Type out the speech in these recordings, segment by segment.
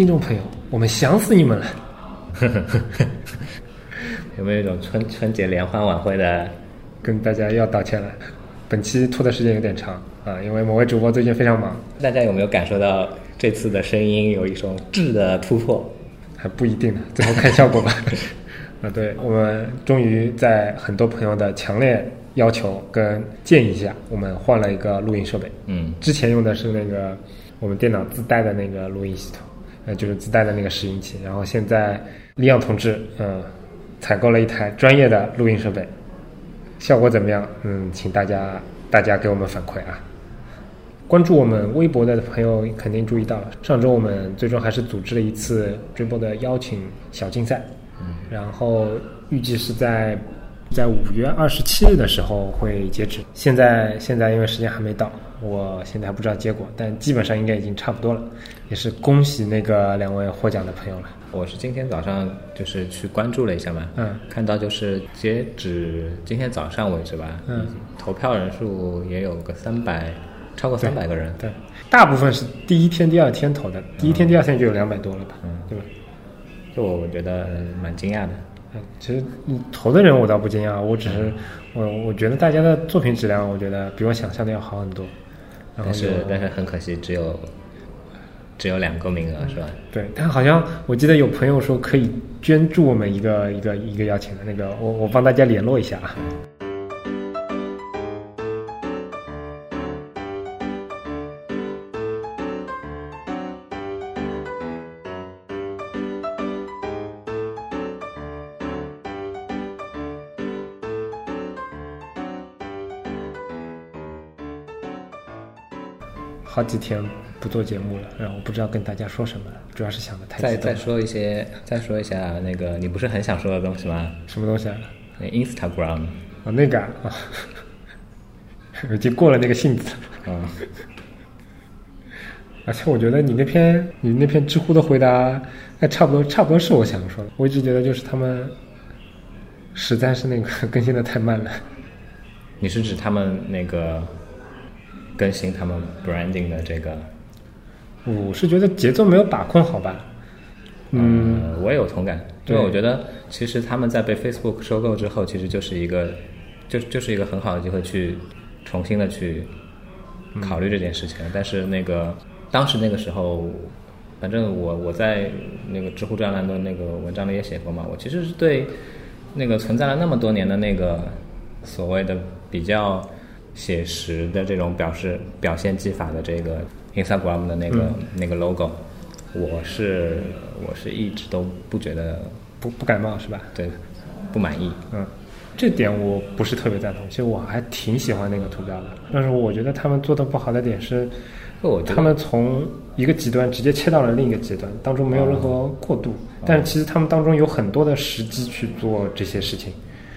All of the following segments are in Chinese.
听众朋友，我们想死你们了。有没有一种春春节联欢晚会的？跟大家要道歉了，本期拖的时间有点长啊，因为某位主播最近非常忙。大家有没有感受到这次的声音有一种质的突破？还不一定呢，最后看效果吧。啊，对，我们终于在很多朋友的强烈要求跟建议下，我们换了一个录音设备。嗯，之前用的是那个我们电脑自带的那个录音系统，呃，就是自带的那个拾音器。然后现在李阳同志，嗯，采购了一台专业的录音设备。效果怎么样？嗯，请大家大家给我们反馈啊！关注我们微博的朋友肯定注意到了，上周我们最终还是组织了一次追播的邀请小竞赛，嗯，然后预计是在在五月二十七日的时候会截止。现在现在因为时间还没到，我现在还不知道结果，但基本上应该已经差不多了。也是恭喜那个两位获奖的朋友了。我是今天早上就是去关注了一下嘛，嗯，看到就是截止今天早上为止吧，嗯，投票人数也有个三百，超过三百个人，对，大部分是第一天、第二天投的，第一天、第二天就有两百多了吧，嗯，对吧？就我觉得蛮惊讶的。嗯，其实投的人我倒不惊讶，我只是我我觉得大家的作品质量，我觉得比我想象的要好很多。但是但是很可惜，只有。只有两个名额是吧？对，但好像我记得有朋友说可以捐助我们一个一个一个邀请的那个，我我帮大家联络一下啊。好几天。不做节目了，然后我不知道跟大家说什么，主要是想的太再再说一些，再说一下那个你不是很想说的东西吗？什么东西啊？Instagram 啊，那个啊，已经过了那个性子啊。而且我觉得你那篇你那篇知乎的回答，那差不多差不多是我想说的。我一直觉得就是他们实在是那个更新的太慢了。你是指他们那个更新他们 branding 的这个？我是觉得节奏没有把控好吧，嗯，我也有同感，因为我觉得其实他们在被 Facebook 收购之后，其实就是一个，就就是一个很好的机会去重新的去考虑这件事情。但是那个当时那个时候，反正我我在那个知乎专栏的那个文章里也写过嘛，我其实是对那个存在了那么多年的那个所谓的比较写实的这种表示表现技法的这个。Instagram 的那个那个 logo，我是我是一直都不觉得不不感冒是吧？对，不满意。嗯，这点我不是特别赞同。其实我还挺喜欢那个图标的，但是我觉得他们做的不好的点是，他们从一个极端直接切到了另一个极端，当中没有任何过渡。但是其实他们当中有很多的时机去做这些事情，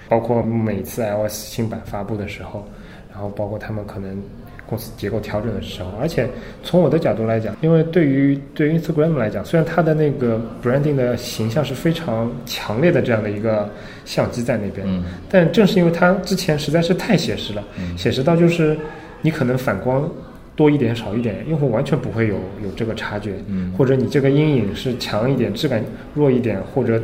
包括每次 iOS 新版发布的时候，然后包括他们可能。公司结构调整的时候，而且从我的角度来讲，因为对于对于 Instagram 来讲，虽然它的那个 branding 的形象是非常强烈的这样的一个相机在那边，但正是因为它之前实在是太写实了，写实到就是你可能反光。多一点少一点，用户完全不会有有这个察觉，或者你这个阴影是强一点，质感弱一点，或者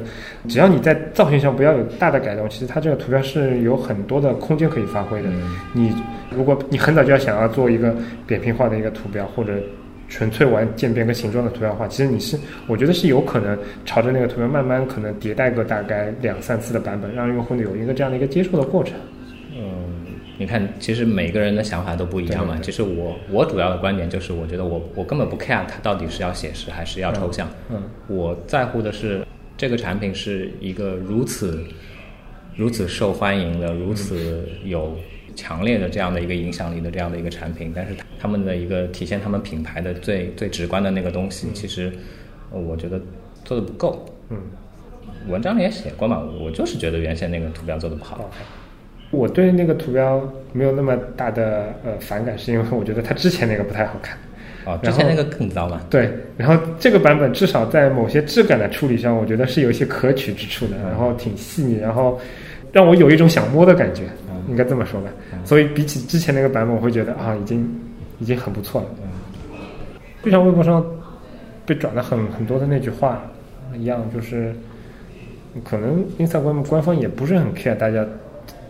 只要你在造型上不要有大的改动，其实它这个图标是有很多的空间可以发挥的。你如果你很早就要想要做一个扁平化的一个图标，或者纯粹玩渐变跟形状的图标的话，其实你是我觉得是有可能朝着那个图标慢慢可能迭代个大概两三次的版本，让用户有一个这样的一个接受的过程。你看，其实每个人的想法都不一样嘛。其实我我主要的观点就是，我觉得我我根本不 care 它到底是要写实还是要抽象。嗯，我在乎的是这个产品是一个如此如此受欢迎的、如此有强烈的这样的一个影响力的这样的一个产品，但是他们的一个体现他们品牌的最最直观的那个东西，其实我觉得做的不够。嗯，文章里也写过嘛，我就是觉得原先那个图标做的不好。我对那个图标没有那么大的呃反感，是因为我觉得它之前那个不太好看。哦，之前那个更糟嘛。对，然后这个版本至少在某些质感的处理上，我觉得是有一些可取之处的，然后挺细腻，然后让我有一种想摸的感觉，应该这么说吧。所以比起之前那个版本，我会觉得啊，已经已经很不错了。就像微博上被转的很很多的那句话一样，就是可能 Instagram 官方也不是很 care 大家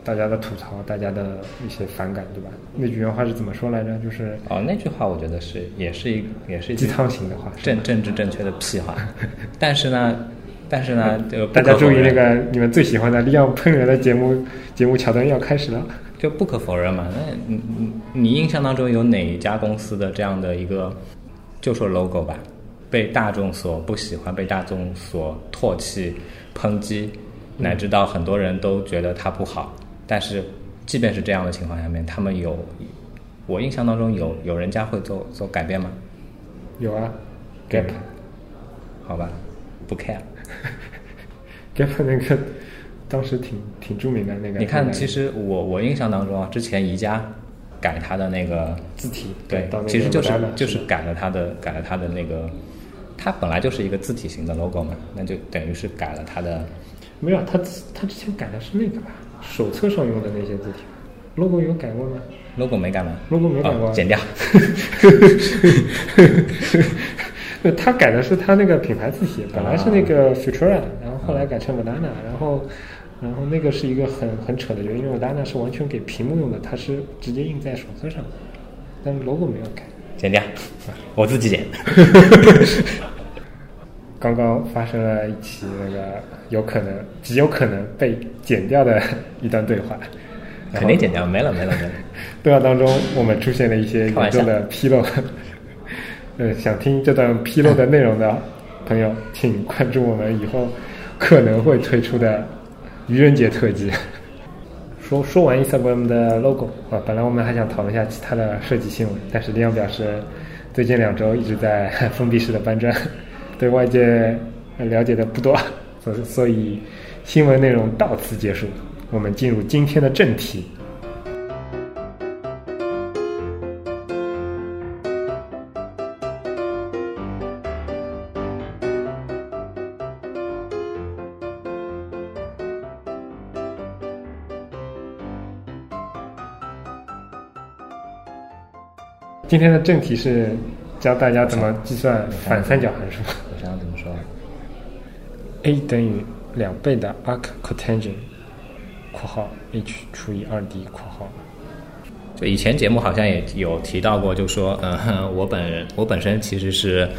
大家的吐槽，大家的一些反感，对吧？那句原话是怎么说来着？就是哦，那句话我觉得是也是一也是一句鸡汤型的话，政政治正确的屁话。但是呢，但是呢，就不大家注意那个你们最喜欢的利昂喷人的节目节目桥段要开始了。就不可否认嘛，那你你你印象当中有哪一家公司的这样的一个，就说 logo 吧，被大众所不喜欢，被大众所唾弃、抨击，乃至到很多人都觉得它不好，但是即便是这样的情况下面，他们有，我印象当中有有人家会做做改变吗？有啊，Gap 好吧，不 care。Gap 那个当时挺挺著名的那个。你看，其实实我我印象当中啊，之前宜家改它的那个字体对其实就是就是改了它的改了它的那个，它本来就是一个字体型的 logo 嘛，那就等于是改了它的。没有，他他之前改的是那个吧，手册上用的那些字体，logo 有改过吗？logo 没改吗 logo 没改过哦剪掉。对，他改的是他那个品牌字体，本来是那啊个 Futura，然后后来改成 Banana，然后然后那个是一个很很扯的决定，因为 Banana 是完全给屏幕用的，它是直接印在手册上的，但是 logo 没有改。剪掉，我自己剪。刚刚发生了一起那个有可能极有可能被剪掉的一段对话，肯定剪掉，没了没了没了。对话当中，我们出现了一些严重的纰漏。呃，想听这段纰漏的内容的朋友，请关注我们以后可能会推出的愚人节特辑。说说完 Instagram 的 logo 啊，本来我们还想讨论一下其他的设计新闻，但是李阳表示，最近两周一直在封闭式的搬砖，对外界了解的不多，所所以新闻内容到此结束。我们进入今天的正题。今天的正题是教大家怎么计算反三角函数。？a 等于两倍的 arc cotangent（ 括号 h 除以二 d 括号就以前节目好像也有提到过，就说，嗯，我本我本身其实是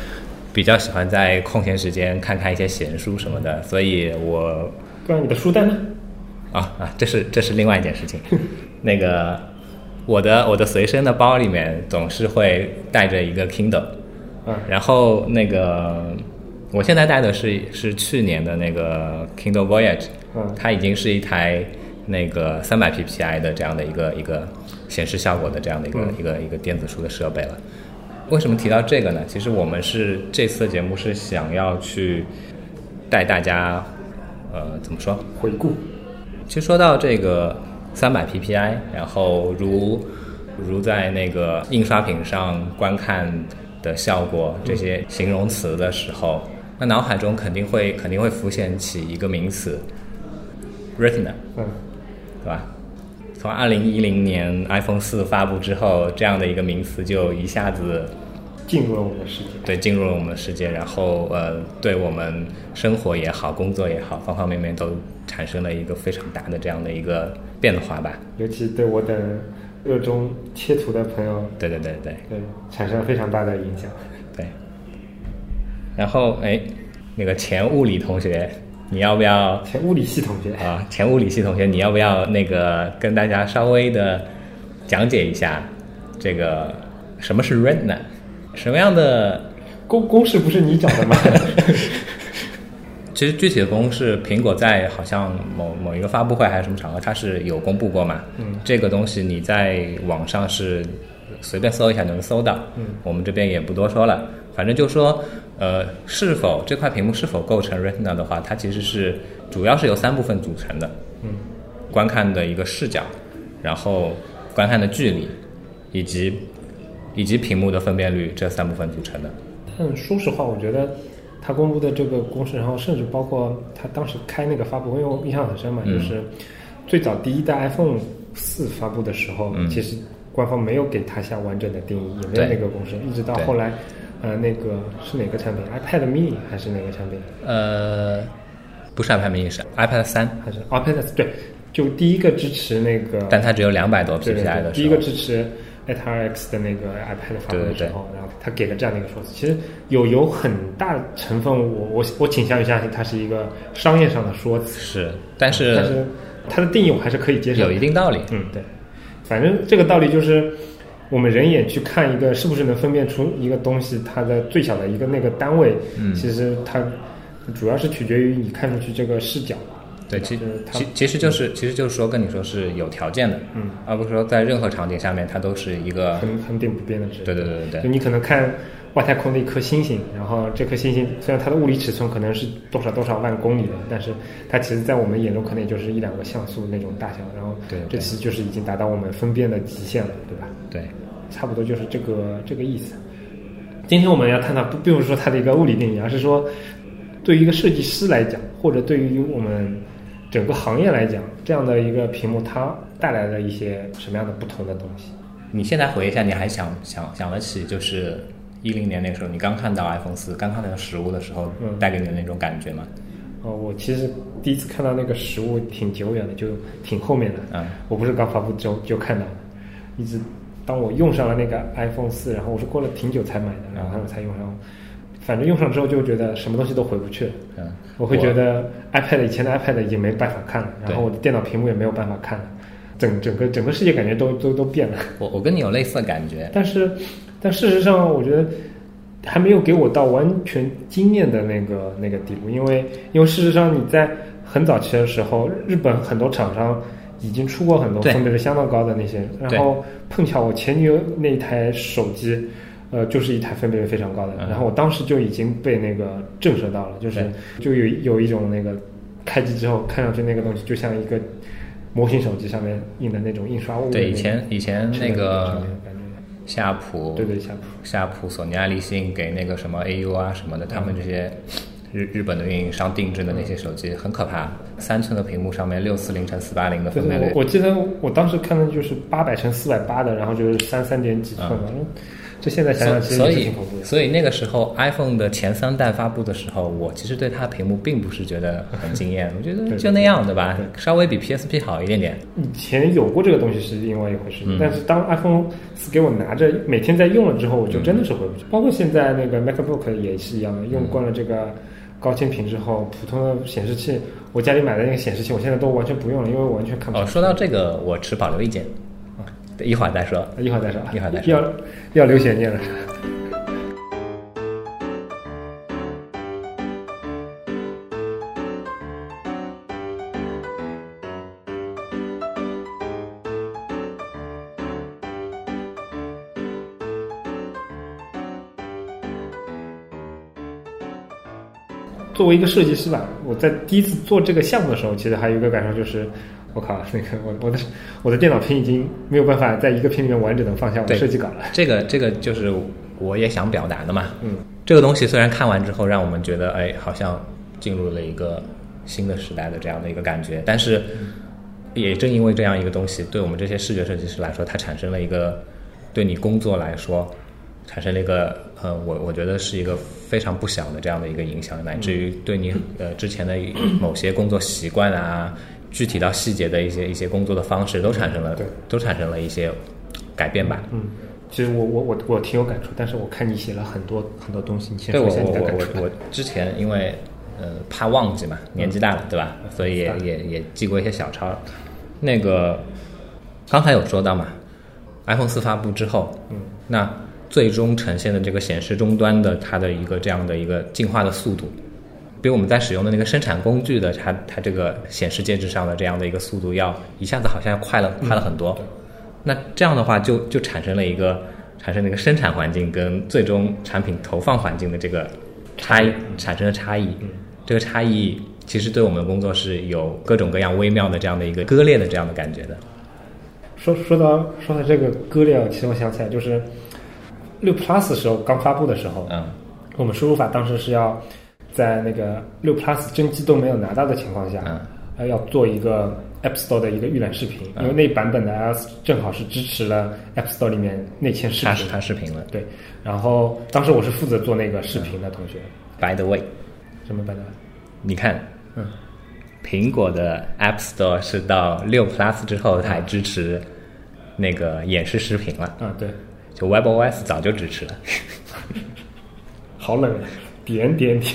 比较喜欢在空闲时间看看一些闲书什么的，所以我）。不然你的书单呢？啊啊，这是这是另外一件事情。那个我的我的随身的包里面总是会带着一个 Kindle，嗯然后那个我现在带的是是去年的那个 Kindle Voyage，嗯它已经是一台那个三百 PPI 的这样的一个一个显示效果的这样的一个、嗯一个一个电子书的设备了。为什么提到这个呢？其实我们是这次的节目是想要去带大家，呃，怎么说？回顾。其实说到这个三百 PPI，然后如如在那个印刷品上观看的效果这些形容词的时候，那脑海中肯定会肯定会浮现起一个名词，Retina，嗯对吧？从二零一零年 iPhone 四发布之后，这样的一个名词就一下子进入了我们的世界。对进入了我们的世界，然后呃，对我们生活也好，工作也好，方方面面都产生了一个非常大的这样的一个变化吧。尤其对我等热衷切图的朋友，对对对对对产生了非常大的影响。对。然后哎，那个前物理同学，你要不要前物理系同学，啊？前物理系同学，你要不要那个跟大家稍微的讲解一下这个什么是 Retina，什么样的公公式不是你找的吗？其实具体的公式，苹果在好像某某一个发布会还是什么场合，它是有公布过嘛。嗯这个东西你在网上是随便搜一下就能搜到。嗯我们这边也不多说了，反正就说，呃，是否这块屏幕是否构成 Retina 的话，它其实是主要是由三部分组成的。嗯观看的一个视角，然后观看的距离，以及以及屏幕的分辨率这三部分组成的。但说实话，我觉得他公布的这个公式，然后甚至包括他当时开那个发布会，因为我印象很深嘛，嗯就是最早第一代 iPhone 四发布的时候，嗯其实官方没有给它下完整的定义，也没有那个公式，一直到后来呃，那个是哪个产品？iPad mini 还是哪个产品？呃，不是 iPad mini，是 iPad 三还是 iPad？对，就第一个支持那个，但它只有两百多 PPI 对，的，第一个支持 ATRX 的那个 iPad 发布的时候，然后他给了这样的一个说辞。其实有有很大成分，我我我倾向于相信它是一个商业上的说辞，是，但是但是它的定义我还是可以接受，有一定道理。嗯，对，反正这个道理就是，我们人眼去看一个是不是能分辨出一个东西它的最小的一个那个单位，嗯其实它主要是取决于你看出去这个视角。对，其实它其其实就是其实就是说跟你说是有条件的，嗯，而不是说在任何场景下面它都是一个，恒恒定不变的值。对对对对对，就你可能看外太空的一颗星星，然后这颗星星虽然它的物理尺寸可能是多少多少万公里的，但是它其实在我们眼中可能也就是一两个像素那种大小，然后对对这其实就是已经达到我们分辨的极限了，对吧？对，差不多就是这个这个意思。今天我们要探讨，不并不是说它的一个物理定义，而是说对于一个设计师来讲，或者对于我们整个行业来讲，这样的一个屏幕它带来了一些什么样的不同的东西？你现在回忆一下，你还想想想得起就是一零年那个时候，你刚看到 iPhone 四，刚看到实物的时候嗯带给你的那种感觉吗？哦，我其实第一次看到那个实物挺久远的，就挺后面的。嗯我不是刚发布就就看到的，一直当我用上了那个 iPhone 四，然后我是过了挺久才买的，然后我才用上。反正用上之后就觉得什么东西都回不去了。嗯，我会觉得 iPad 以前的 iPad 已经没办法看了，然后我的电脑屏幕也没有办法看了，整整个整个世界感觉都都都变了。我我跟你有类似的感觉，但是，但事实上，我觉得还没有给我到完全惊艳的那个那个地步，因为因为事实上你在很早期的时候，日本很多厂商已经出过很多分辨率相当高的那些，然后碰巧我前女友那一台手机。呃，就是一台分辨率非常高的，嗯。然后我当时就已经被那个震慑到了，就是就有有一种那个开机之后看上去那个东西就像一个模型手机上面印的那种印刷物对以前以前那个，夏普，对对，夏普。夏普、索尼爱立信给那个什么 AU 啊什么的，他们这些日日本的运营商定制的那些手机很可怕，三寸的屏幕上面六四零乘四八零的分辨率我，我记得我当时看的就是八百乘四百八的，然后就是三三点几寸嘛。嗯这现在想想其实挺恐怖的。所以那个时候 iPhone 的前三代发布的时候，我其实对它的屏幕并不是觉得很惊艳，我觉得就那样，对吧？稍微比 PSP 好一点点。以前有过这个东西是另外一回事，嗯但是当 iPhone 四给我拿着每天在用了之后，我就真的是回不去。包括现在那个 MacBook 也是一样的，用惯了这个高清屏之后，普通的显示器，我家里买的那个显示器，我现在都完全不用了，因为我完全看不哦，说到这个，我持保留意见，一会儿再说。一会儿再说，一会儿再说要要留悬念了。作为一个设计师吧，我在第一次做这个项目的时候，其实还有一个感受就是，我靠，那个我我的我的电脑屏已经没有办法在一个屏里面完整的放下我的设计稿了。这个这个就是我也想表达的嘛。嗯，这个东西虽然看完之后让我们觉得，哎，好像进入了一个新的时代的这样的一个感觉，但是也正因为这样一个东西，对我们这些视觉设计师来说，它产生了一个对你工作来说产生了一个呃，我我觉得是一个非常不小的这样的一个影响，乃至于对你呃之前的某些工作习惯啊，具体到细节的一些一些工作的方式都产生了对都产生了一些改变吧。嗯，其实我我我我挺有感触，但是我看你写了很多很多东西，你先对我说一下我我你的感触。我我之前因为呃怕忘记嘛，年纪大了对吧？所以也也记过一些小抄。那个刚才有说到嘛，iPhone 四发布之后，嗯，那最终呈现的这个显示终端的它的一个这样的一个进化的速度，比我们在使用的那个生产工具的它它这个显示介质上的这样的一个速度要一下子好像快了快了很多。那这样的话就就产生了一个产生了一个生产环境跟最终产品投放环境的这个差异产生了差异。这个差异其实对我们的工作是有各种各样微妙的这样的一个割裂的这样的感觉的。说说到说到这个割裂，其实我想起来就是六 Plus 的时候刚发布的时候，嗯。我们输入法当时是要在那个六 Plus 真机都没有拿到的情况下，嗯。还，要做一个 App Store 的一个预览视频，因为那版本的 iOS 正好是支持了 App Store 里面内嵌视频，它视频了。对，然后当时我是负责做那个视频的同学。By the way，什么 By the way？你看，嗯，苹果的 App Store 是到六 Plus 之后才支持那个演示视频了。嗯，对，就 WebOS 早就支持了。好冷，点点点。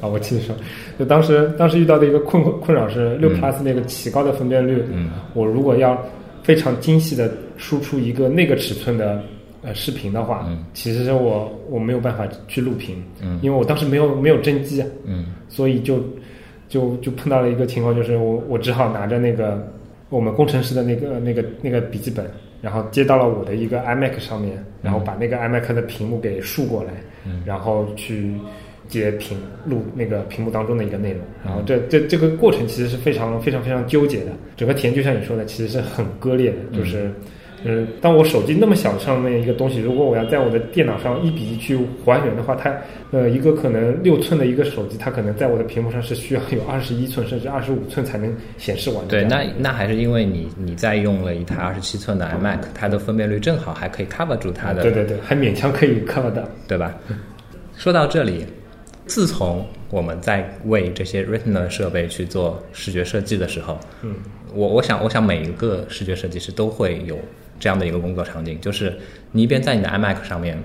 啊，我记得说，就当时当时遇到的一个困困扰是六 plus 那个奇高的分辨率，嗯，我如果要非常精细的输出一个那个尺寸的呃视频的话，嗯，其实是我我没有办法去录屏，嗯，因为我当时没有没有真机，嗯，所以就就就碰到了一个情况，就是我我只好拿着那个我们工程师的那个那个那个笔记本，然后接到了我的一个 iMac 上面，然后把那个 iMac 的屏幕给竖过来，嗯，然后去。截屏录那个屏幕当中的一个内容，然后这这这个过程其实是非常非常非常纠结的。整个体验就像你说的，其实是很割裂的。就是，嗯，当我手机那么小上面一个东西，如果我要在我的电脑上一比一去还原的话，它呃一个可能六寸的一个手机，它可能在我的屏幕上是需要有二十一寸甚至二十五寸才能显示完。对，那那还是因为你你在用了一台二十七寸的 iMac，它的分辨率正好还可以 cover 住它的。对对对，还勉强可以 cover 到，对吧？说到这里。自从我们在为这些 Retina 设备去做视觉设计的时候，嗯，我我想我想每一个视觉设计师都会有这样的一个工作场景，就是你一边在你的 iMac 上面，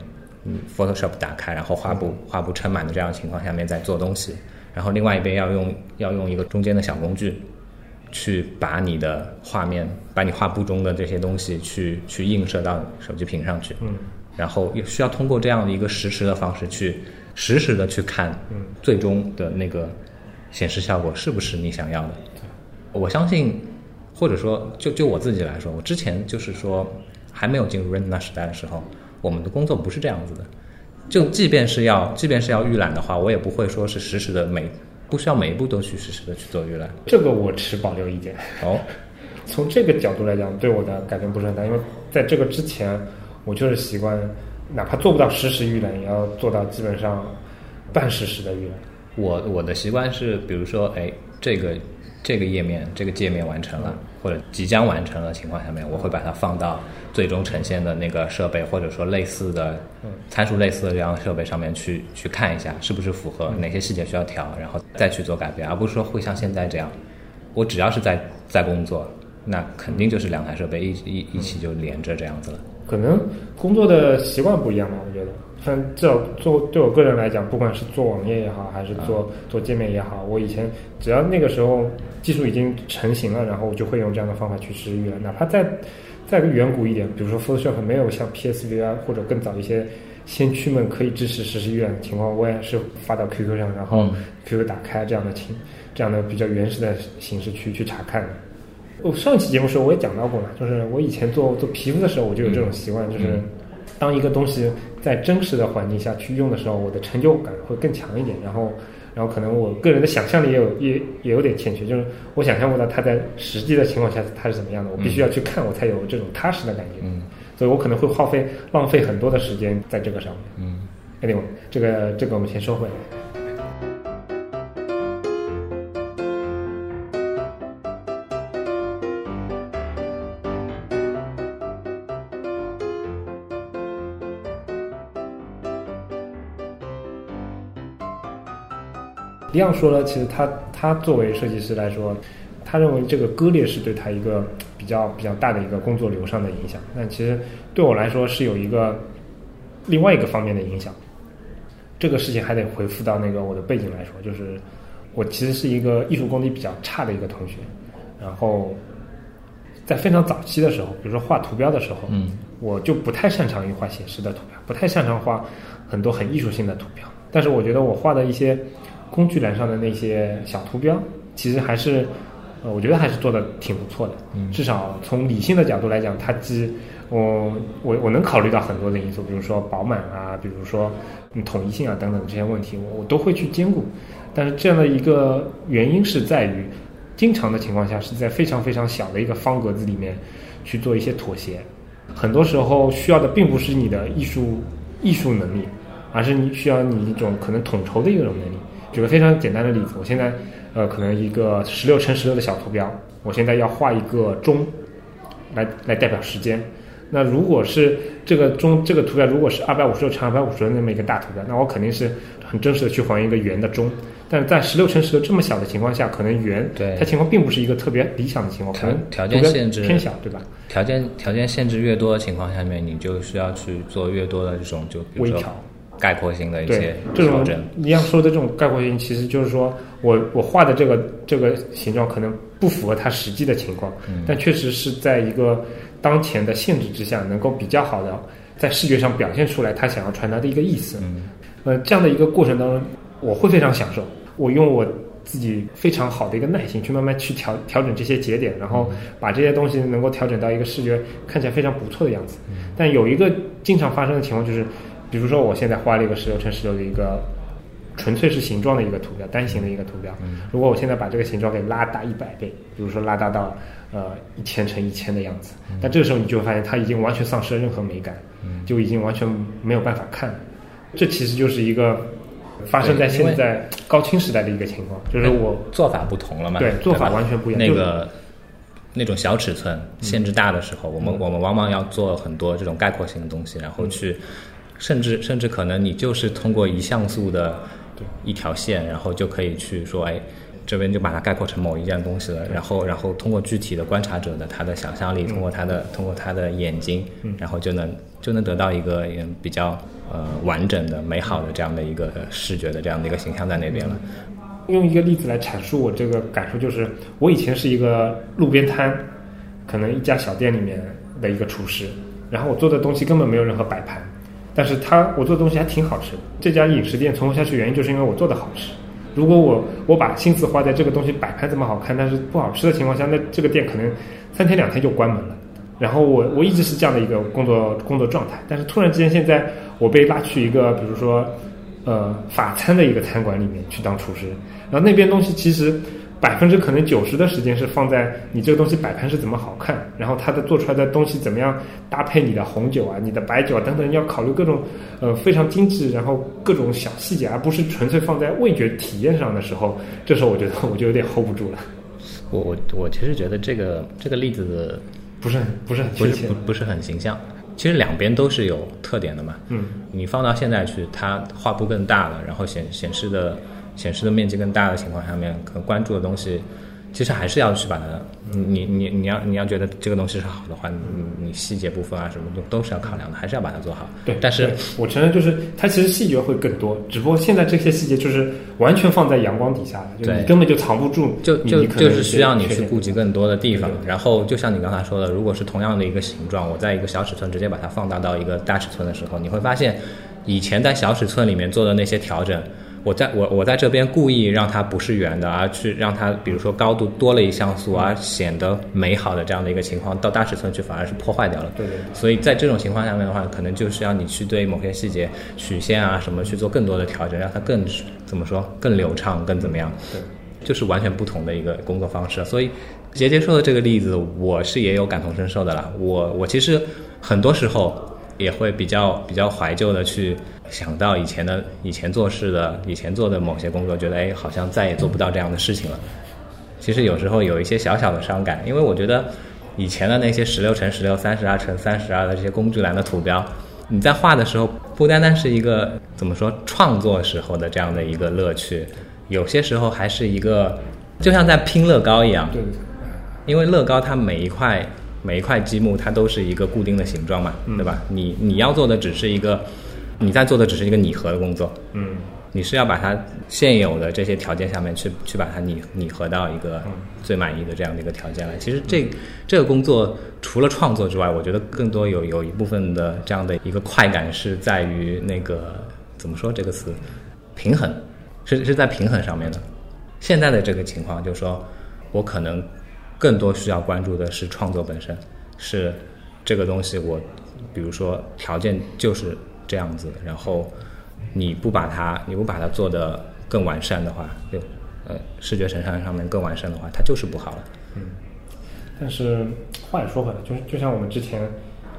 嗯，Photoshop 打开，然后画布画布撑满的这样的情况下面在做东西，然后另外一边要用要用一个中间的小工具，去把你的画面，把你画布中的这些东西去去映射到手机屏上去，嗯，然后又需要通过这样的一个实时的方式去。实时的去看，最终的那个显示效果是不是你想要的？我相信，或者说，就就我自己来说，我之前就是说，还没有进入 Retina 时代的时候，我们的工作不是这样子的。就即便是要，即便是要预览的话，我也不会说是实时的每，不需要每一步都去实时的去做预览。这个我持保留意见。哦，从这个角度来讲，对我的改变不是很大，因为在这个之前，我就是习惯。哪怕做不到实时预览，也要做到基本上半实时的预览。我我的习惯是，比如说，哎，这个这个页面这个界面完成了，或者即将完成的情况下面，我会把它放到最终呈现的那个设备，或者说类似的参数类似的这样的设备上面去去看一下，是不是符合哪些细节需要调，然后再去做改变，而不是说会像现在这样，我只要是在在工作，那肯定就是两台设备一一一起就连着这样子了。可能工作的习惯不一样吧，我觉得。但至少做对我个人来讲，不管是做网页也好，还是做做界面也好，我以前只要那个时候技术已经成型了，然后我就会用这样的方法去实时预览。哪怕再再远古一点，比如说 Photoshop 没有像 PSV 啊或者更早一些先驱们可以支持实时预览的情况，我也是发到 QQ 上，然后 QQ 打开这样的情这样的比较原始的形式去去查看的。我上一期节目时候我也讲到过嘛，就是我以前做做皮肤的时候，我就有这种习惯，就是当一个东西在真实的环境下去用的时候，我的成就感会更强一点。然后，然后可能我个人的想象力也有也也有点欠缺，就是我想象不到它在实际的情况下它是怎么样的，我必须要去看，我才有这种踏实的感觉。嗯，所以我可能会耗费浪费很多的时间在这个上面。嗯，anyway，这个这个我们先收回来。一样说了，其实他他作为设计师来说，他认为这个割裂是对他一个比较比较大的一个工作流上的影响。但其实对我来说是有一个另外一个方面的影响。这个事情还得回复到那个我的背景来说，就是我其实是一个艺术功底比较差的一个同学。然后在非常早期的时候，比如说画图标的时候，嗯，我就不太擅长于画写实的图标，不太擅长画很多很艺术性的图标。但是我觉得我画的一些。工具栏上的那些小图标，其实还是，呃，我觉得还是做的挺不错的。嗯，至少从理性的角度来讲，它既我我我能考虑到很多的因素，比如说饱满啊，比如说统一性啊等等这些问题，我我都会去兼顾。但是这样的一个原因是在于，经常的情况下是在非常非常小的一个方格子里面去做一些妥协，很多时候需要的并不是你的艺术艺术能力，而是你需要你一种可能统筹的一种能力。举个非常简单的例子，我现在呃，可能一个十六乘十六的小图标，我现在要画一个钟，来来代表时间。那如果是这个钟这个图标如果是二百五十六乘二百五十六那么一个大图标，那我肯定是很真实的去还原一个圆的钟。但在十六乘十六这么小的情况下，可能圆对它情况并不是一个特别理想的情况，可能条件限制偏小，对吧？条件条件限制越多的情况下面，你就需要去做越多的这种就微调概括性的一些这种调整。你要说的这种概括性，其实就是说我我画的这个这个形状可能不符合它实际的情况，嗯但确实是在一个当前的限制之下，能够比较好的在视觉上表现出来他想要传达的一个意思。嗯呃，这样的一个过程当中，我会非常享受。我用我自己非常好的一个耐心去慢慢去调调整这些节点，然后把这些东西能够调整到一个视觉看起来非常不错的样子。但有一个经常发生的情况就是，比如说我现在画了一个十六乘十六的一个纯粹是形状的一个图标，单形的一个图标。如果我现在把这个形状给拉大一百倍，比如说拉大到呃一千乘一千的样子，但这个时候你就会发现它已经完全丧失了任何美感，就已经完全没有办法看。这其实就是一个发生在现在高清时代的一个情况，就是我做法不同了嘛？对做法完全不一样那个那种小尺寸限制大的时候，我们我们往往要做很多这种概括性的东西，然后去甚至甚至可能你就是通过一像素的一条线，然后就可以去说，哎。这边就把它概括成某一件东西了，然后，然后通过具体的观察者的他的想象力，通过他的通过他的眼睛，然后就能就能得到一个也比较呃完整的、美好的这样的一个视觉的这样的一个形象在那边了。用一个例子来阐述我这个感受，就是我以前是一个路边摊，可能一家小店里面的一个厨师，然后我做的东西根本没有任何摆盘，但是他我做的东西还挺好吃的。这家饮食店存活下去原因就是因为我做的好吃。如果我我把心思花在这个东西摆盘怎么好看，但是不好吃的情况下，那这个店可能三天两天就关门了。然后我我一直是这样的一个工作工作状态，但是突然之间现在我被拉去一个比如说呃法餐的一个餐馆里面去当厨师，然后那边东西其实百分之可能九十的时间是放在你这个东西摆盘是怎么好看，然后它的做出来的东西怎么样搭配你的红酒啊、你的白酒啊等等，要考虑各种呃非常精致，然后各种小细节，而不是纯粹放在味觉体验上的时候，这时候我觉得我就有点 hold 不住了，我我我其实觉得这个这个例子不是很不是很不是不不是很形象。其实两边都是有特点的嘛。嗯，你放到现在去，它画布更大了，然后显显示的显示的面积更大的情况下面，可能关注的东西，其实还是要去把它，你你你要你要觉得这个东西是好的话，你你细节部分啊什么都都是要考量的，还是要把它做好。对，但是我承认，就是它其实细节会更多，只不过现在这些细节就是完全放在阳光底下了，就你根本就藏不住，就就就是需要你去顾及更多的地方。然后就像你刚才说的，如果是同样的一个形状，我在一个小尺寸直接把它放大到一个大尺寸的时候，你会发现，以前在小尺寸里面做的那些调整，我在我我在这边故意让它不是圆的，而去让它比如说高度多了一像素，而显得美好的这样的一个情况，到大尺寸去反而是破坏掉了。对对对所以在这种情况下面的话，可能就是要你去对某些细节、曲线啊什么去做更多的调整，让它更怎么说更流畅、更怎么样。对。就是完全不同的一个工作方式。所以杰杰说的这个例子，我是也有感同身受的啦。我我其实很多时候也会比较比较怀旧的去想到以前的以前做事的以前做的某些工作，觉得哎好像再也做不到这样的事情了。其实有时候有一些小小的伤感，因为我觉得以前的那些十六乘十六、三十二乘三十二的这些工具栏的图标，你在画的时候不单单是一个怎么说创作时候的这样的一个乐趣，有些时候还是一个就像在拼乐高一样，对。因为乐高它每一块每一块积木它都是一个固定的形状嘛，对吧？你你要做的只是一个，你在做的只是一个拟合的工作，嗯，你是要把它现有的这些条件下面去去把它拟拟合到一个最满意的这样的一个条件来。其实这这个工作除了创作之外，我觉得更多有有一部分的这样的一个快感是在于那个怎么说这个词，平衡，是是在平衡上面的。现在的这个情况就是说，我可能更多需要关注的是创作本身，是这个东西我，比如说条件就是这样子，然后你不把它你不把它做得更完善的话，就呃视觉呈现上面更完善的话，它就是不好了。嗯但是话也说回来，就是就像我们之前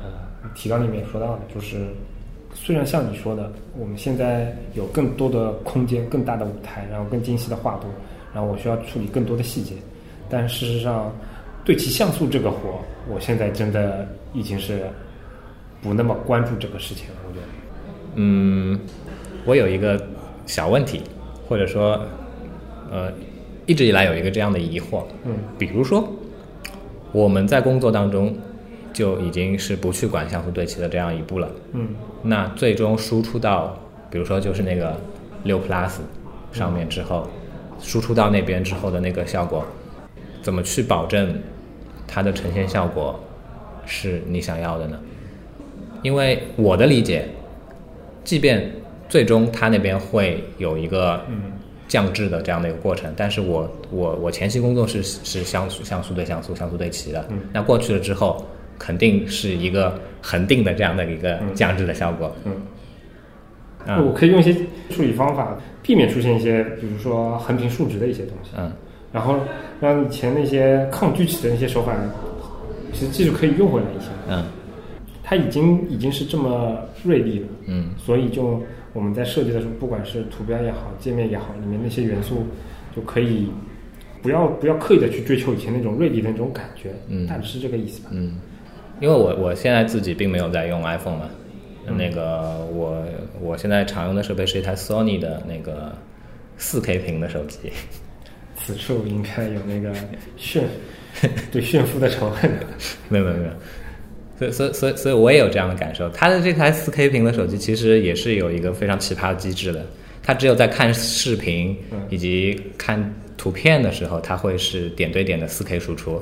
呃提纲里面说到的，就是虽然像你说的，我们现在有更多的空间、更大的舞台，然后更精细的画布，然后我需要处理更多的细节。但事实上，对齐像素这个活，我现在真的已经是不那么关注这个事情了。我觉得，嗯，我有一个小问题，或者说，呃，一直以来有一个这样的疑惑，嗯，比如说我们在工作当中就已经是不去管像素对齐的这样一步了，嗯，那最终输出到，比如说就是那个六 plus 上面之后，输出到那边之后的那个效果，怎么去保证它的呈现效果是你想要的呢？因为我的理解，即便最终它那边会有一个降质的这样的一个过程，但是我我我前期工作是是像素像素对像素像素对齐的，那过去了之后，肯定是一个恒定的这样的一个降质的效果。嗯，啊。我可以用一些处理方法避免出现一些，比如说横平竖直的一些东西，嗯然后让以前那些抗锯齿的那些手法，其实技术可以用回来一些。嗯它已经已经是这么锐利了，嗯所以就我们在设计的时候，不管是图标也好，界面也好，里面那些元素就可以不要不要刻意的去追求以前那种锐利的那种感觉，嗯大致是这个意思吧。嗯，因为我我现在自己并没有在用 iPhone 嘛，那个我我现在常用的设备是一台 Sony 的那个四 K 屏的手机。此处应该有那个炫 对炫富的仇恨。没有没有没有，所以所以所以所以我也有这样的感受。它的这台4 K 屏的手机其实也是有一个非常奇葩的机制的，它只有在看视频以及看图片的时候，它会是点对点的4 K 输出，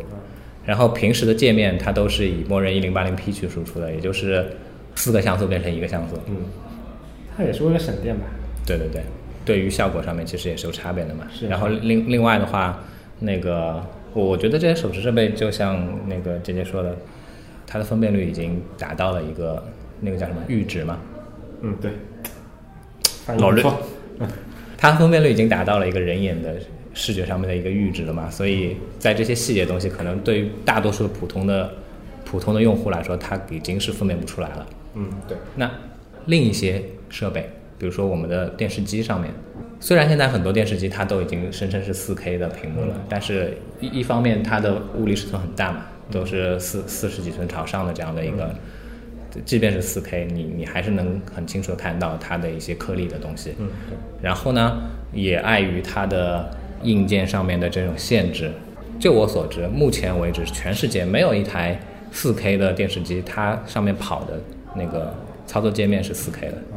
然后平时的界面它都是以默认 1080P 去输出的，也就是四个像素变成一个像素。嗯，它也是为了省电吧？对对对，对于效果上面其实也是有差别的嘛。是然后另另外的话，那个我我觉得这些手持设备就像那个姐姐说的，它的分辨率已经达到了一个那个叫什么阈值嘛，嗯，对。老人不错。它分辨率已经达到了一个人眼的视觉上面的一个阈值了嘛，所以在这些细节东西，可能对于大多数普通的普通的用户来说，它已经是分辨不出来了。嗯，对。那另一些设备，比如说我们的电视机上面，虽然现在很多电视机它都已经声称是 4K 的屏幕了，但是一一方面它的物理尺寸很大嘛，都是四四十几寸朝上的这样的一个，即便是 4K，你你还是能很清楚的看到它的一些颗粒的东西。嗯，然后呢，也碍于它的硬件上面的这种限制，就我所知，目前为止全世界没有一台 4K 的电视机，它上面跑的那个操作界面是 4K 的，啊，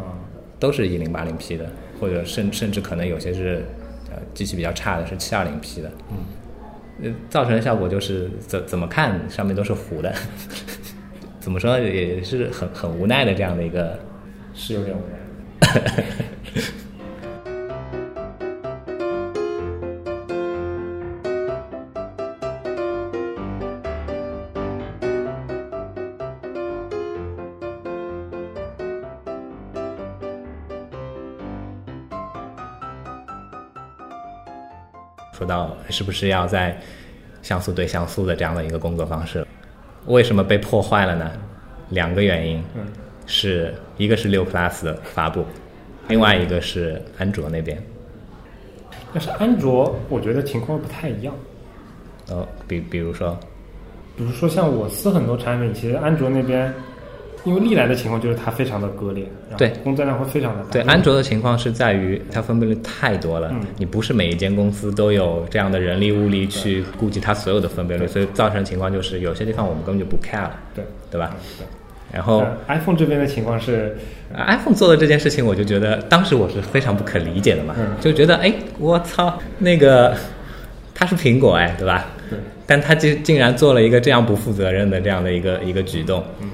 都是一零八零 P 的，或者甚甚至可能有些是呃机器比较差的是七二零 P 的，嗯，呃，造成的效果就是怎怎么看上面都是糊的，怎么说也是很很无奈的这样的一个是有点无奈。到是不是要在像素对像素的这样的一个工作方式，为什么被破坏了呢？两个原因，嗯，是一个是六 Plus 的发布，另外一个是安卓那边。但是安卓我觉得情况不太一样。呃，比比如说，比如说像我司很多产品，其实安卓那边，因为历来的情况就是它非常的割裂，对工作量会非常的大。对安卓的情况是在于它分辨率太多了，嗯你不是每一间公司都有这样的人力物力去顾及它所有的分辨率，所以造成的情况就是有些地方我们根本就不 care 了，对对吧？对。然后、呃 iPhone 这边的情况是，iPhone 做的这件事情，我就觉得当时我是非常不可理解的嘛，嗯就觉得哎，我操，那个它是苹果哎，对吧？对，但它竟竟然做了一个这样不负责任的这样的一个一个举动，嗯，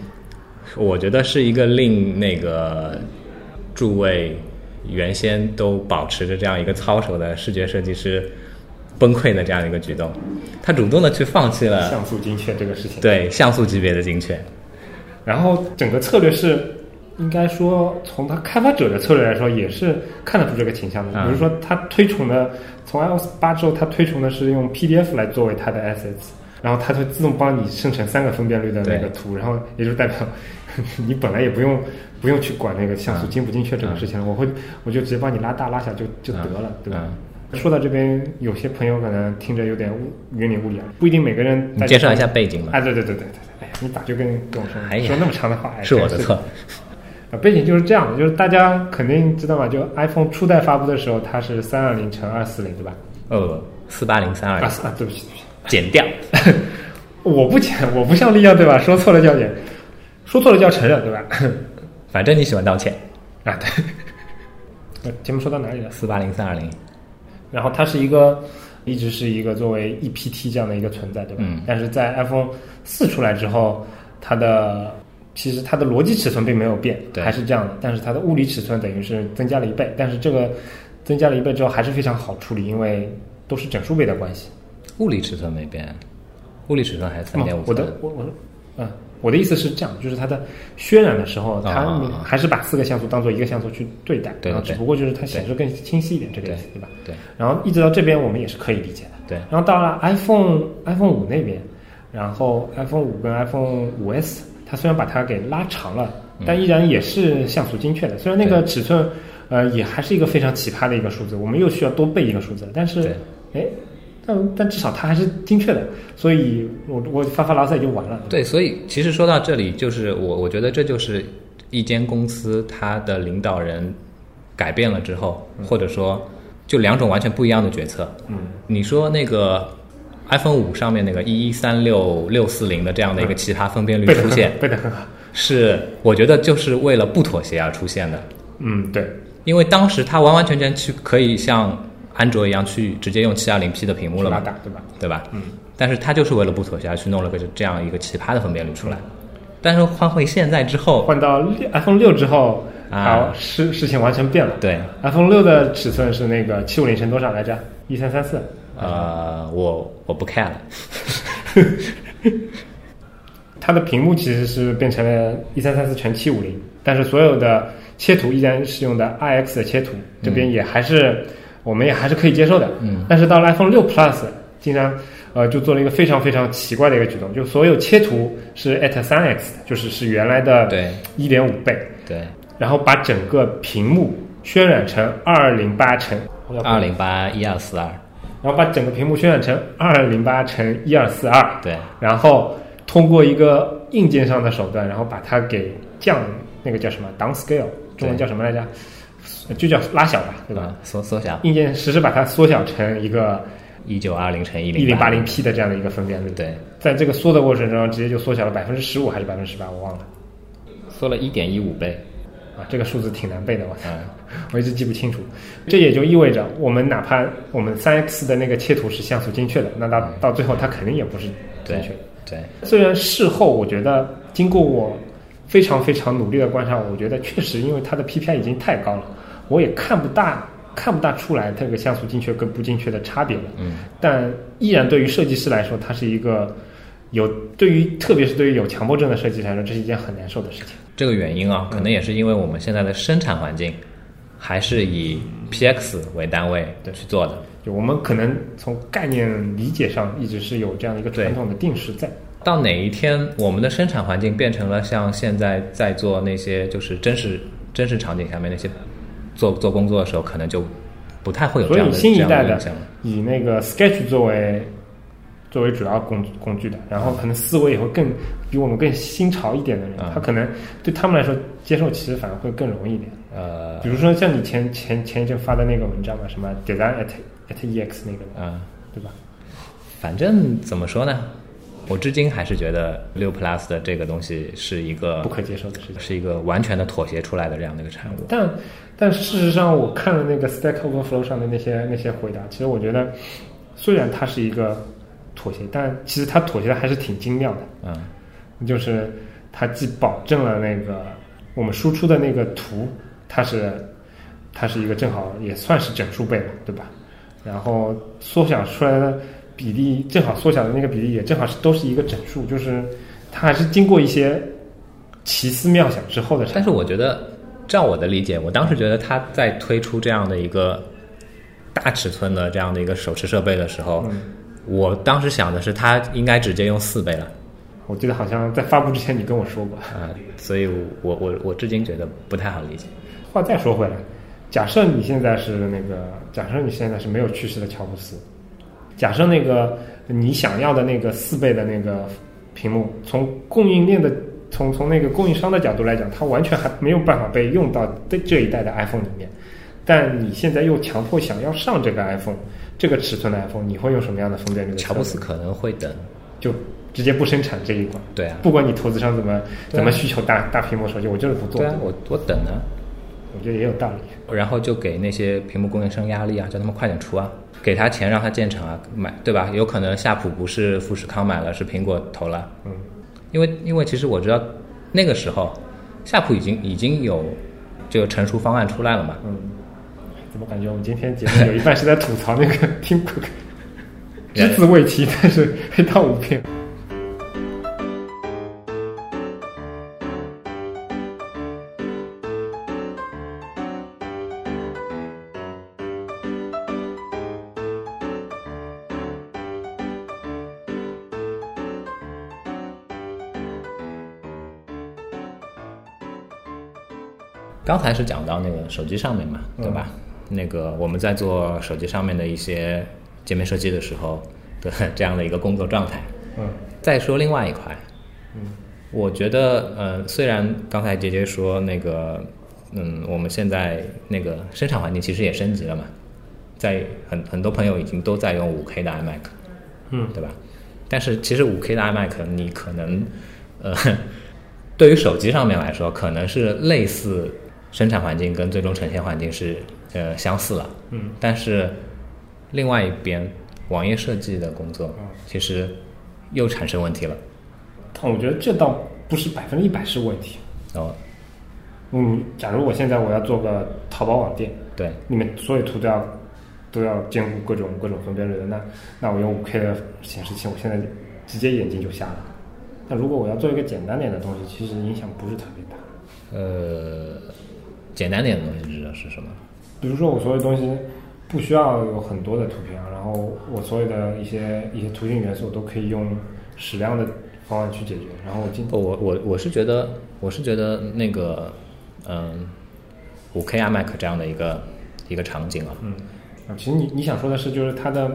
我觉得是一个令那个诸位原先都保持着这样一个操守的视觉设计师崩溃的这样一个举动，他主动的去放弃了像素精确这个事情。对像素级别的精确，然后整个策略是，应该说从他开发者的策略来说，也是看得出这个倾向的。嗯比如说，他推崇的从 iOS 八之后，他推崇的是用 PDF 来作为它的 assets，然后它会自动帮你生成三个分辨率的那个图，然后也就代表 你本来也不用不用去管那个像素嗯精不精确这个事情了，我会我就直接帮你拉大拉小就就得了，对吧？嗯说到这边，有些朋友可能听着有点云里雾里啊，不一定每个人。你介绍一下背景吧。哎，对对对对对对，哎呀，你咋就跟跟我说说那么长的话？是我的错。啊，背景就是这样的，就是大家肯定知道嘛，就 iPhone 初代发布的时候，它是三二零乘二四零，对吧？呃，四八零三二零。啊，对不起，对不起，剪掉。我不剪，我不像利亚对吧？说错了叫剪，说错了就要承认，对吧？反正你喜欢道歉啊，对。节目说到哪里了？四八零三二零。然后它是一个，一直是一个作为 EPT 这样的一个存在，对吧？嗯。但是在 iPhone 四出来之后，它的其实它的逻辑尺寸并没有变，还是这样的。但是它的物理尺寸等于是增加了一倍，但是这个增加了一倍之后还是非常好处理，因为都是整数倍的关系。物理尺寸没变。物理尺寸还是三点五。我的我我嗯，我的意思是这样，就是它的渲染的时候，它还是把四个像素当做一个像素去对待，然后只不过就是它显示更清晰一点，这个意思对吧？对。然后一直到这边，我们也是可以理解的。对。然后到了 iPhone iPhone 五那边，然后 iPhone 五跟 iPhone 五 S，它虽然把它给拉长了，但依然也是像素精确的。虽然那个尺寸呃也还是一个非常奇葩的一个数字，我们又需要多背一个数字，但是哎。但但至少它还是精确的，所以我我发发牢骚也就完了。对，所以其实说到这里，就是我我觉得这就是一间公司它的领导人改变了之后，或者说就两种完全不一样的决策。嗯，你说那个 iPhone 五上面那个一一三六六四零的这样的一个奇葩分辨率出现，背得很好，是我觉得就是为了不妥协而出现的。嗯，对，因为当时它完完全全去可以像。安卓一样去直接用七二零 P 的屏幕了嘛？对吧？对吧？嗯。但是它就是为了不妥协，去弄了个这样一个奇葩的分辨率出来。但是换回现在之后，换到 iPhone 六之后，啊，事事情完全变了。对，iPhone 六的尺寸是那个七五零乘多少来着？一三三四。呃，我我不看了。它的屏幕其实是变成了一三三四乘七五零，但是所有的切图依然是用的 IX 的切图，这边也还是。我们也还是可以接受的，嗯，但是到了 iPhone 六 Plus，竟然呃就做了一个非常非常奇怪的一个举动，就所有切图是 at 三 x，就是是原来的对。一点五倍，对，然后把整个屏幕渲染成二零八乘二零八一二四二，然后把整个屏幕渲染成二零八乘一二四二，对，然后通过一个硬件上的手段，然后把它给降那个叫什么 downscale，中文叫什么来着？就叫拉小吧，对吧？缩缩小，硬件实时把它缩小成一个一九二零乘一零一零八零 P 的这样的一个分辨率。对，在这个缩的过程中，直接就缩小了百分之十五还是百分之十八，我忘了，缩了一点一五倍啊！这个数字挺难背的，我操，我一直记不清楚。这也就意味着，我们哪怕我们三 X 的那个切图是像素精确的，那到到最后它肯定也不是精确的。对，虽然事后我觉得经过我非常非常努力的观察，我觉得确实因为它的 PPI 已经太高了。我也看不大看不大出来这个像素精确跟不精确的差别了，嗯，但依然对于设计师来说，它是一个有对于特别是对于有强迫症的设计师来说，这是一件很难受的事情。这个原因啊，可能也是因为我们现在的生产环境还是以 PX 为单位去做的，就我们可能从概念理解上一直是有这样的一个传统的定式在。到哪一天我们的生产环境变成了像现在在做那些就是真实真实场景下面那些。做做工作的时候，可能就不太会有这样的新一代的以那个 Sketch 作为作为主要工工具的，然后可能思维也会更比我们更新潮一点的人，他可能对他们来说接受其实反而会更容易一点。呃，比如说像你前前前一阵发的那个文章嘛，什么 Design at at EX 那个，嗯，对吧？反正怎么说呢？我至今还是觉得六 Plus 的这个东西是一个不可接受的事情，是一个完全的妥协出来的这样的一个产物。但但事实上，我看了那个 Stack Overflow 上的那些那些回答，其实我觉得，虽然它是一个妥协，但其实它妥协的还是挺精妙的。嗯，就是它既保证了那个我们输出的那个图，它是它是一个正好也算是整数倍嘛，对吧？然后缩小出来的。比例正好缩小的那个比例也正好是都是一个整数，就是它还是经过一些奇思妙想之后的。但是我觉得，照我的理解，我当时觉得他在推出这样的一个大尺寸的这样的一个手持设备的时候，我当时想的是他应该直接用四倍了。我记得好像在发布之前你跟我说过 啊，所以我我我至今觉得不太好理解。话再说回来。假设你现在是那个，假设你现在是没有去世的乔布斯，假设那个你想要的那个四倍的那个屏幕，从供应链的从从那个供应商的角度来讲，它完全还没有办法被用到这这一代的 iPhone 里面。但你现在又强迫想要上这个 iPhone，这个尺寸的 iPhone，你会用什么样的分辨率？乔布斯可能会等，就直接不生产这一款。对啊，不管你投资商怎么怎么需求大大屏幕手机，我就是不做。对啊，我我等啊。我觉得也有道理，然后就给那些屏幕供应商压力啊，叫他们快点出啊，给他钱让他建厂啊，买对吧？有可能夏普不是富士康买了，是苹果投了。嗯，因为因为其实我知道那个时候夏普已经已经有这个成熟方案出来了嘛。嗯，怎么感觉我们今天节目有一半是在吐槽那个 Tim Cook，只字未提，但是黑 到无片。刚才是讲到那个手机上面嘛，对吧？那个我们在做手机上面的一些界面设计的时候的 这样的一个工作状态。嗯。再说另外一块，嗯，我觉得呃，虽然刚才杰杰说那个，嗯，我们现在那个生产环境其实也升级了嘛，在很很多朋友已经都在用五 K 的 iMac，嗯，对吧？但是其实五 K 的 iMac 你可能呃，对于手机上面来说，可能是类似。生产环境跟最终呈现环境是呃相似了，嗯，但是另外一边网页设计的工作，其实又产生问题了。但我觉得这倒不是百分之一百是问题。哦，嗯，假如我现在我要做个淘宝网店，对，里面所有图都要都要兼顾各种各种分辨率的，那那我用五 K 的显示器，我现在直接眼睛就瞎了。那如果我要做一个简单点的东西，其实影响不是特别大。呃。简单点的东西指的是什么？比如说，我所有东西不需要有很多的图片，然后我所有的一些一些图形元素都可以用矢量的方案去解决。然后我今我我我是觉得我是觉得那个嗯，五 K iMac 这样的一个一个场景啊，嗯啊，其实你你想说的是，就是它的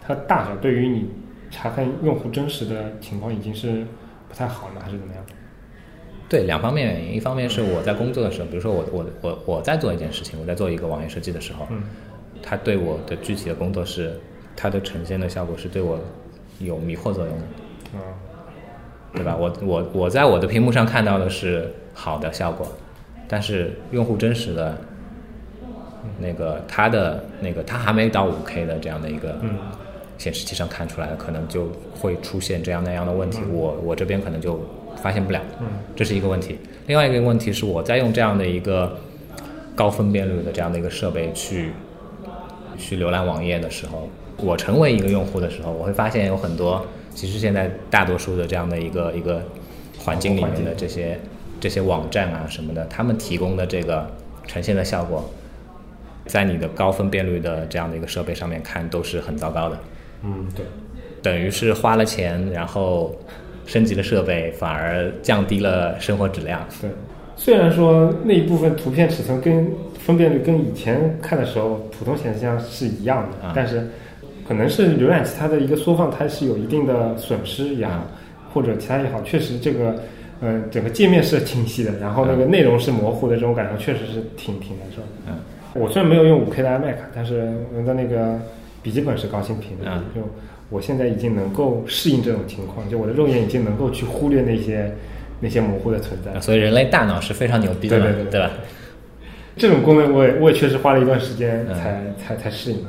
它的大小对于你查看用户真实的情况已经是不太好了，还是怎么样？对，两方面原因，一方面是我在工作的时候，比如说我我我我在做一件事情，我在做一个网页设计的时候，嗯，它对我的具体的工作是，它的呈现的效果是对我有迷惑作用的，啊，对吧？我我我在我的屏幕上看到的是好的效果，但是用户真实的，那个他的那个他还没到五 K 的这样的一个显示器上看出来的，可能就会出现这样那样的问题，我我这边可能就。发现不了，嗯，这是一个问题。另外一个问题是，我在用这样的一个高分辨率的这样的一个设备去去浏览网页的时候，我成为一个用户的时候，我会发现有很多，其实现在大多数的这样的一个一个环境里面的这些这些网站啊什么的，他们提供的这个呈现的效果，在你的高分辨率的这样的一个设备上面看都是很糟糕的。嗯，对，等于是花了钱，然后。升级了设备，反而降低了生活质量。对，虽然说那一部分图片尺寸跟分辨率跟以前看的时候普通显示器上是一样的，但是可能是浏览器它的一个缩放，它是有一定的损失也好，或者其他也好，确实这个嗯整个界面是清晰的，然后那个内容是模糊的，这种感受确实是挺挺难受的。嗯，我虽然没有用五 K 的 iMac，但是我的那个笔记本是高清屏的，就。我现在已经能够适应这种情况，就我的肉眼已经能够去忽略那些那些模糊的存在。所以人类大脑是非常牛逼的，对对对，对吧？这种功能我也我也确实花了一段时间才才才适应的。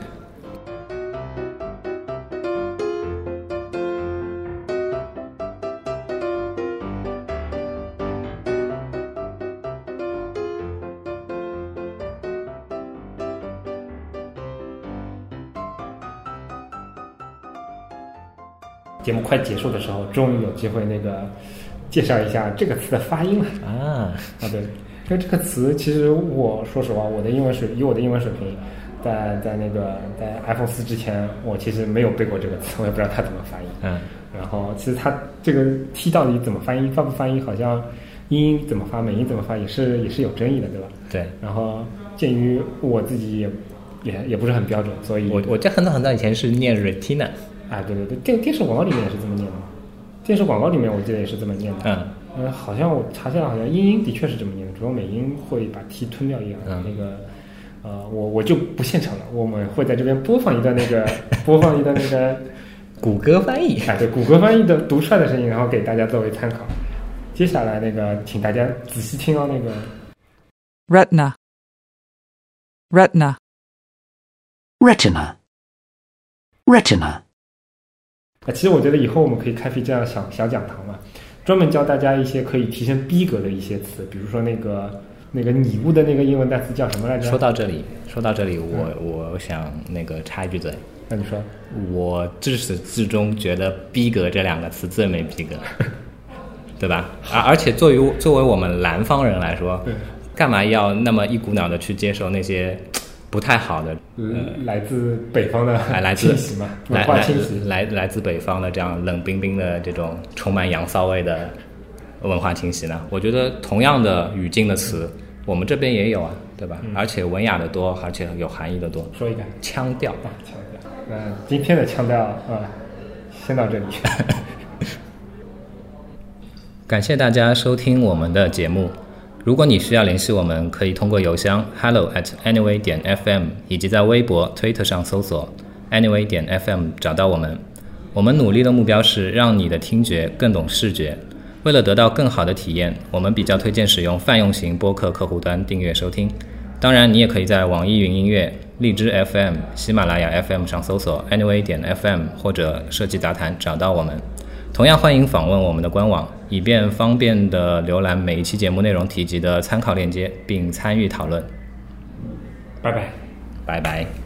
节目快结束的时候，终于有机会那个介绍一下这个词的发音了啊啊对，因为这个词其实我说实话，我的英文水以我的英文水平，在在那个在 iPhone 四之前，我其实没有背过这个词，我也不知道它怎么发音。嗯，然后其实它这个 T 到底怎么发音，发不发音，好像英音怎么发，美音怎么发，也是也是有争议的，对吧？对。然后鉴于我自己也也也不是很标准，所以我我在很早很早以前是念 retina，啊，对对对，电电视广告里面也是这么念的嘛。电视广告里面我记得也是这么念的。嗯嗯，好像我查下来，好像英音的确是这么念的，主要美音会把 t 吞掉一样。嗯那个，呃，我我就不现场了，我们会在这边播放一段那个播放一段那个，谷歌翻译。哎，对，谷歌翻译的读出来的声音，然后给大家作为参考。接下来那个，请大家仔细听哦，那个 retina, retina, retina, retina, 啊，其实我觉得以后我们可以开辟这样小小讲堂嘛，专门教大家一些可以提升逼格的一些词，比如说那个那个拟物的那个英文单词叫什么来着？说到这里，说到这里，我我想那个插一句嘴，那你说，我至始至终觉得“逼格”这两个词最没逼格，对吧？而而且作为作为我们南方人来说，干嘛要那么一股脑的去接受那些不太好的嗯，来自北方的来来自来来化侵袭。来来自北方的这样冷冰冰的这种充满洋骚味的文化侵袭呢？我觉得同样的语境的词，我们这边也有啊，对吧？而且文雅的多，而且有含义的多。说一个腔调，啊，腔调。那今天的腔调啊，先到这里。感谢大家收听我们的节目。如果你需要联系我们，可以通过邮箱 hello at anyway 点 fm，以及在微博、Twitter 上搜索 anyway 点 fm 找到我们。我们努力的目标是让你的听觉更懂视觉。为了得到更好的体验，我们比较推荐使用泛用型播客客户端订阅收听。当然，你也可以在网易云音乐、荔枝 FM、喜马拉雅 FM 上搜索 anyway 点 FM 或者设计杂谈找到我们。同样欢迎访问我们的官网，以便方便的浏览每一期节目内容提及的参考链接，并参与讨论。拜拜。拜拜。